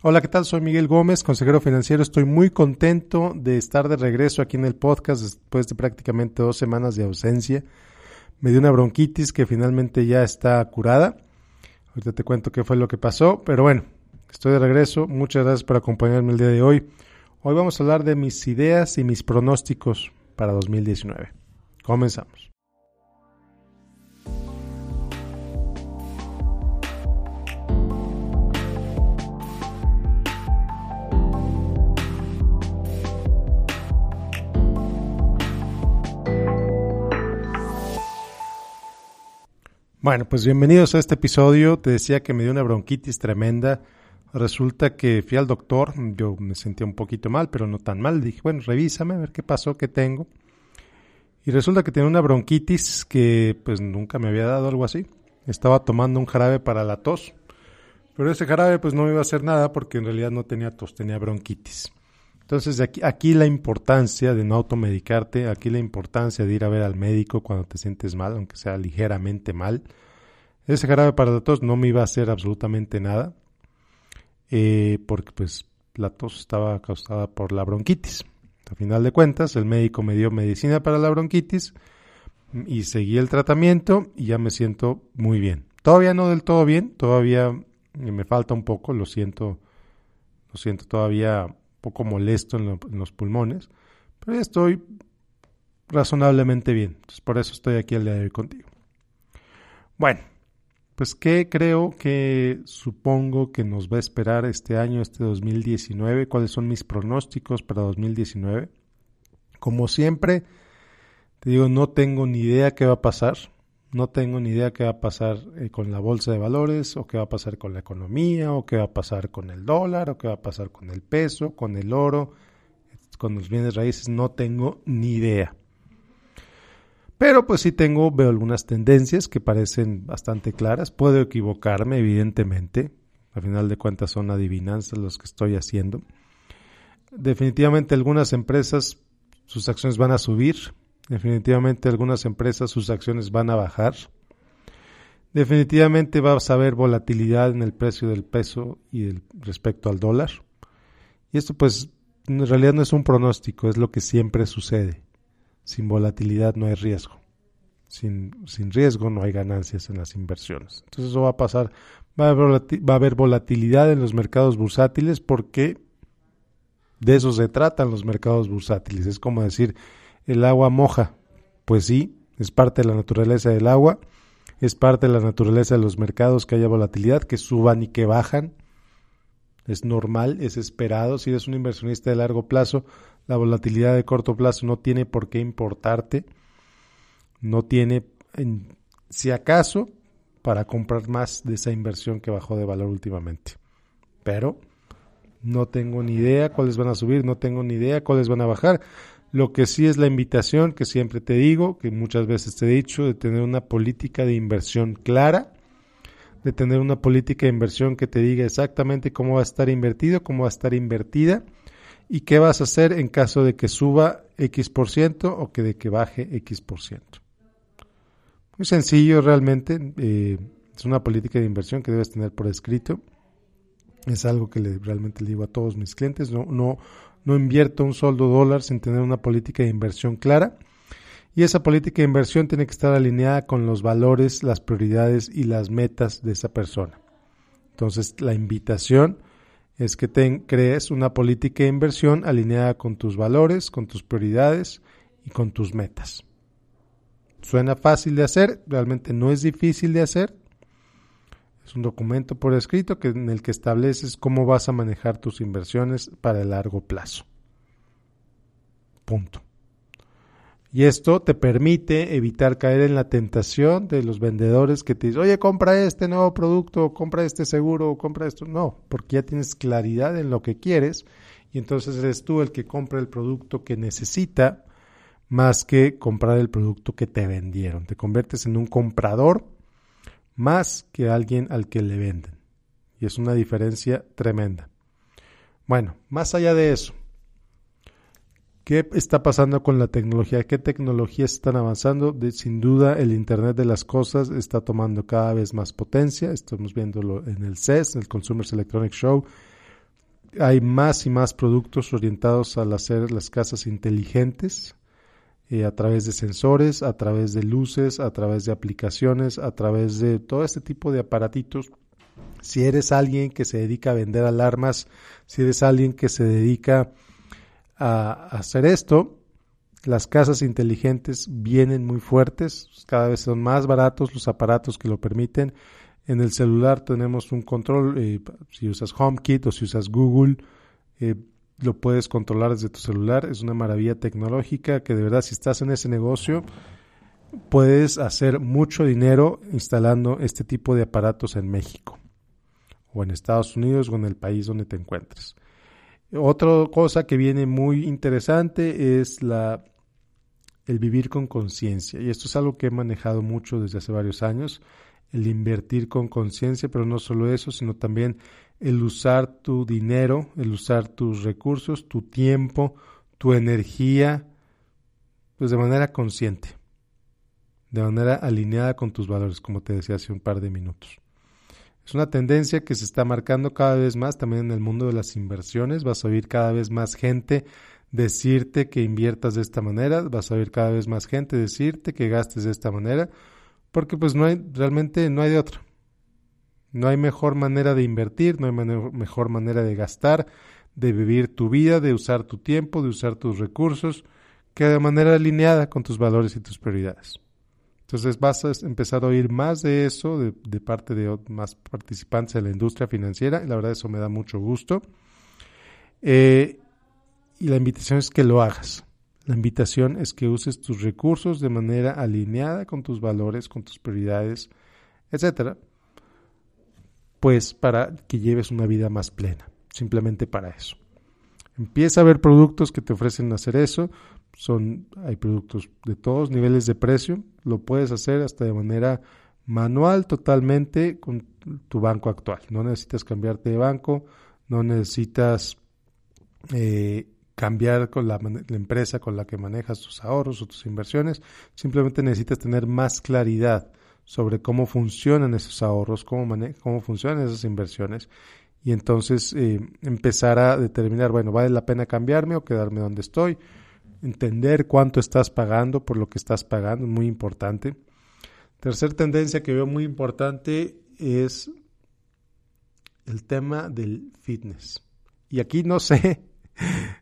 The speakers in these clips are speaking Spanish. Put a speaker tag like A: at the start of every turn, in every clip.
A: Hola, ¿qué tal? Soy Miguel Gómez, consejero financiero. Estoy muy contento de estar de regreso aquí en el podcast después de prácticamente dos semanas de ausencia. Me dio una bronquitis que finalmente ya está curada. Ahorita te cuento qué fue lo que pasó, pero bueno, estoy de regreso. Muchas gracias por acompañarme el día de hoy. Hoy vamos a hablar de mis ideas y mis pronósticos para 2019. Comenzamos. Bueno, pues bienvenidos a este episodio. Te decía que me dio una bronquitis tremenda. Resulta que fui al doctor, yo me sentía un poquito mal, pero no tan mal. Dije, bueno, revísame a ver qué pasó, qué tengo. Y resulta que tenía una bronquitis que pues nunca me había dado algo así. Estaba tomando un jarabe para la tos, pero ese jarabe pues no me iba a hacer nada porque en realidad no tenía tos, tenía bronquitis. Entonces, aquí, aquí la importancia de no automedicarte, aquí la importancia de ir a ver al médico cuando te sientes mal, aunque sea ligeramente mal. Ese jarabe para la tos no me iba a hacer absolutamente nada, eh, porque pues la tos estaba causada por la bronquitis. A final de cuentas, el médico me dio medicina para la bronquitis y seguí el tratamiento y ya me siento muy bien. Todavía no del todo bien, todavía me falta un poco, lo siento, lo siento todavía poco molesto en, los pulmones, pero ya estoy razonablemente bien. Entonces, por eso estoy aquí el día de hoy contigo. Bueno, pues qué creo que supongo que nos va a esperar este año, este 2019, cuáles son mis pronósticos para 2019. Como siempre, te digo, no tengo ni idea qué va a pasar. No tengo ni idea qué va a pasar eh, con la bolsa de valores, o qué va a pasar con la economía, o qué va a pasar con el dólar, o qué va a pasar con el peso, con el oro, con los bienes raíces. No tengo ni idea. Pero pues sí tengo, veo algunas tendencias que parecen bastante claras. Puedo equivocarme, evidentemente. Al final de cuentas son adivinanzas los que estoy haciendo. Definitivamente algunas empresas, sus acciones van a subir, Definitivamente algunas empresas sus acciones van a bajar. Definitivamente va a haber volatilidad en el precio del peso y respecto al dólar. Y esto pues en realidad no es un pronóstico, es lo que siempre sucede. Sin volatilidad no hay riesgo. Sin, sin riesgo no hay ganancias en las inversiones. Entonces eso va a pasar. Va a, va a haber volatilidad en los mercados bursátiles porque de eso se tratan los mercados bursátiles. Es como decir, el agua moja. Pues sí, es parte de la naturaleza del agua, es parte de la naturaleza de los mercados que haya volatilidad, que suban y que bajan. Es normal, es esperado. Si eres un inversionista de largo plazo, la volatilidad de corto plazo no tiene por qué importarte. No tiene, si acaso, para comprar más de esa inversión que bajó de valor últimamente. Pero no tengo ni idea cuáles van a subir, no tengo ni idea cuáles van a bajar. Lo que sí es la invitación que siempre te digo, que muchas veces te he dicho, de tener una política de inversión clara, de tener una política de inversión que te diga exactamente cómo va a estar invertido, cómo va a estar invertida y qué vas a hacer en caso de que suba X por ciento o que de que baje X por ciento. Muy sencillo realmente, eh, es una política de inversión que debes tener por escrito. Es algo que le, realmente le digo a todos mis clientes, no, no, no invierto un soldo dólar sin tener una política de inversión clara. Y esa política de inversión tiene que estar alineada con los valores, las prioridades y las metas de esa persona. Entonces, la invitación es que te crees una política de inversión alineada con tus valores, con tus prioridades y con tus metas. Suena fácil de hacer, realmente no es difícil de hacer. Es un documento por escrito que, en el que estableces cómo vas a manejar tus inversiones para el largo plazo. Punto. Y esto te permite evitar caer en la tentación de los vendedores que te dicen, oye, compra este nuevo producto, compra este seguro, compra esto. No, porque ya tienes claridad en lo que quieres y entonces eres tú el que compra el producto que necesita más que comprar el producto que te vendieron. Te conviertes en un comprador más que alguien al que le venden. Y es una diferencia tremenda. Bueno, más allá de eso, ¿qué está pasando con la tecnología? ¿Qué tecnologías están avanzando? sin duda, el Internet de las Cosas está tomando cada vez más potencia. Estamos viéndolo en el CES, el Consumers Electronic Show. hay más y más productos orientados al hacer las casas inteligentes eh, a través de sensores, a través de luces, a través de aplicaciones, a través de todo este tipo de aparatitos. Si eres alguien que se dedica a vender alarmas, si eres alguien que se dedica a hacer esto, las casas inteligentes vienen muy fuertes, cada vez son más baratos los aparatos que lo permiten en el celular tenemos un control, eh, si usas HomeKit o si usas Google, eh, lo puedes controlar desde tu celular. Es una maravilla tecnológica que de verdad si estás en ese negocio puedes hacer mucho dinero instalando este tipo de aparatos en México o en Estados Unidos o en el país donde te encuentres. Otra cosa que viene muy interesante es la, el vivir con conciencia y esto es algo que he manejado mucho desde hace varios años el invertir con conciencia, pero no solo eso, sino también el usar tu dinero, el usar tus recursos, tu tiempo, tu energía, pues de manera consciente, de manera alineada con tus valores, como te decía hace un par de minutos. Es una tendencia que se está marcando cada vez más también en el mundo de las inversiones. Vas a oír cada vez más gente decirte que inviertas de esta manera, vas a oír cada vez más gente decirte que gastes de esta manera, porque pues no hay, realmente no hay de otra. No hay mejor manera de invertir, no hay mejor manera de gastar, de vivir tu vida, de usar tu tiempo, de usar tus recursos, que de manera alineada con tus valores y tus prioridades. Entonces vas a empezar a oír más de eso de, parte de más participantes de la industria financiera y la verdad eso me da mucho gusto. Eh, y la invitación es que lo hagas. La invitación es que uses tus recursos de manera alineada con tus valores, con tus prioridades, etcétera, pues para que lleves una vida más plena, simplemente para eso. Empieza a ver productos que te ofrecen hacer eso, son hay productos de todos niveles de precio, lo puedes hacer hasta de manera manual totalmente con tu banco actual. No necesitas cambiarte de banco, no necesitas eh, cambiar con la, empresa con la que manejas tus ahorros o tus inversiones, simplemente necesitas tener más claridad sobre cómo funcionan esos ahorros, cómo, cómo funcionan esas inversiones y entonces eh, empezar a determinar, bueno, ¿vale la pena cambiarme o quedarme donde estoy? Entender cuánto estás pagando por lo que estás pagando muy importante. Tercer tendencia que veo muy importante es el tema del fitness. Y aquí no sé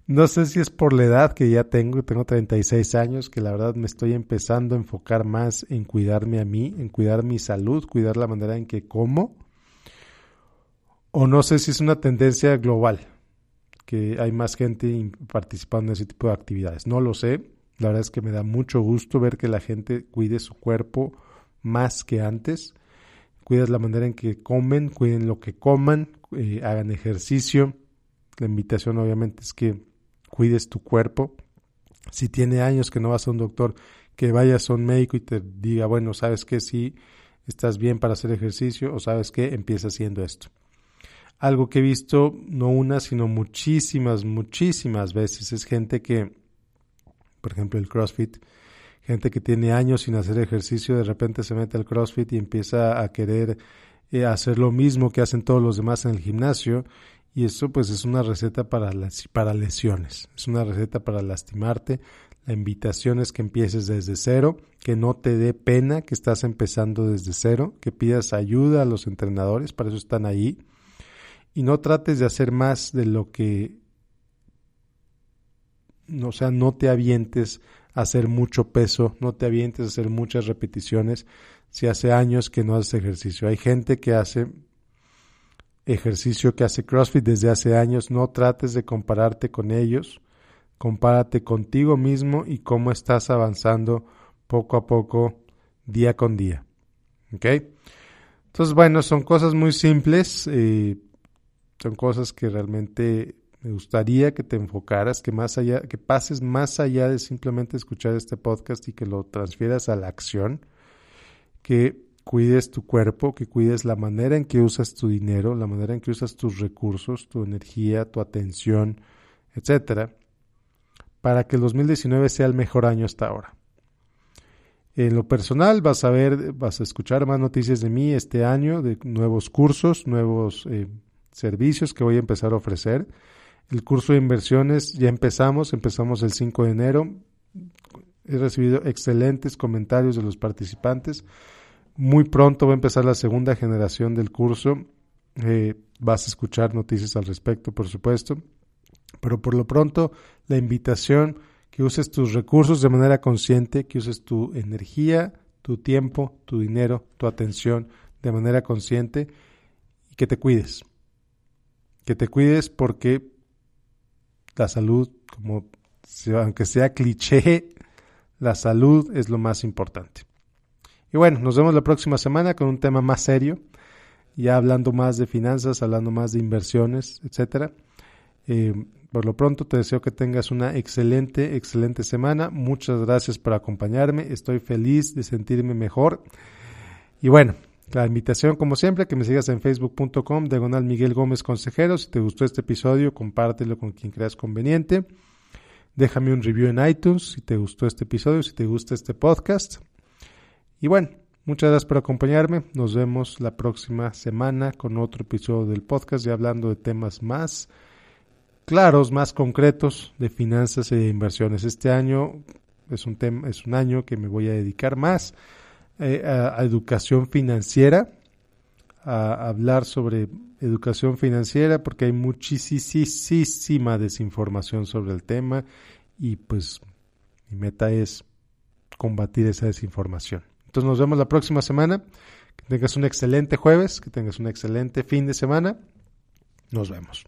A: no sé si es por la edad que ya tengo, tengo 36 años, que la verdad me estoy empezando a enfocar más en cuidarme a mí, en cuidar mi salud, cuidar la manera en que como. O no sé si es una tendencia global, que hay más gente participando en ese tipo de actividades. No lo sé. La verdad es que me da mucho gusto ver que la gente cuide su cuerpo más que antes. Cuidas la manera en que comen, cuiden lo que coman, eh, hagan ejercicio la invitación obviamente es que cuides tu cuerpo. Si tiene años que no vas a un doctor, que vayas a un médico y te diga, bueno, sabes que si estás bien para hacer ejercicio o sabes que empieza haciendo esto. Algo que he visto no una, sino muchísimas, muchísimas veces es gente que, por ejemplo, el CrossFit, gente que tiene años sin hacer ejercicio, de repente se mete al CrossFit y empieza a querer eh, hacer lo mismo que hacen todos los demás en el gimnasio y eso pues es una receta para, para lesiones, es una receta para lastimarte. La invitación es que empieces desde cero, que no te dé pena que estás empezando desde cero, que pidas ayuda a los entrenadores, para eso están ahí, y no trates de hacer más de lo que, o sea, no te avientes a hacer mucho peso, no te avientes a hacer muchas repeticiones si hace años que no haces ejercicio. Hay gente que hace ejercicio que hace CrossFit desde hace años, no trates de compararte con ellos, compárate contigo mismo y cómo estás avanzando poco a poco, día con día. ¿Ok? Entonces, bueno, son cosas muy simples, eh, son cosas que realmente me gustaría que te enfocaras, que más allá, que pases más allá de simplemente escuchar este podcast y que lo transfieras a la acción, que cuides tu cuerpo, que cuides la manera en que usas tu dinero, la manera en que usas tus recursos, tu energía, tu atención, etcétera, para que el 2019 sea el mejor año hasta ahora. En lo personal vas a ver, vas a escuchar más noticias de mí este año, de nuevos cursos, nuevos eh, servicios que voy a empezar a ofrecer. El curso de inversiones ya empezamos, empezamos el 5 de enero. He recibido excelentes comentarios de los participantes. Muy pronto va a empezar la segunda generación del curso. Eh, vas a escuchar noticias al respecto, por supuesto. Pero por lo pronto, la invitación que uses tus recursos de manera consciente, que uses tu energía, tu tiempo, tu dinero, tu atención de manera consciente y que te cuides. Que te cuides porque la salud, como aunque sea cliché, la salud es lo más importante. Y bueno, nos vemos la próxima semana con un tema más serio, ya hablando más de finanzas, hablando más de inversiones, etcétera. Eh, por lo pronto te deseo que tengas una excelente, excelente semana. Muchas gracias por acompañarme. Estoy feliz de sentirme mejor. Y bueno, la invitación, como siempre, que me sigas en facebook.com, diagonal Miguel Gómez Consejero. Si te gustó este episodio, compártelo con quien creas conveniente. Déjame un review en iTunes si te gustó este episodio, si te gusta este podcast. Y bueno, muchas gracias por acompañarme. Nos vemos la próxima semana con otro episodio del podcast y hablando de temas más claros, más concretos de finanzas e inversiones. Este año es un tema, es un año que me voy a dedicar más eh, a, educación financiera, a, hablar sobre educación financiera, porque hay muchísima desinformación sobre el tema y pues mi meta es combatir esa desinformación. Entonces nos vemos la próxima semana. Que tengas un excelente jueves, que tengas un excelente fin de semana. Nos vemos.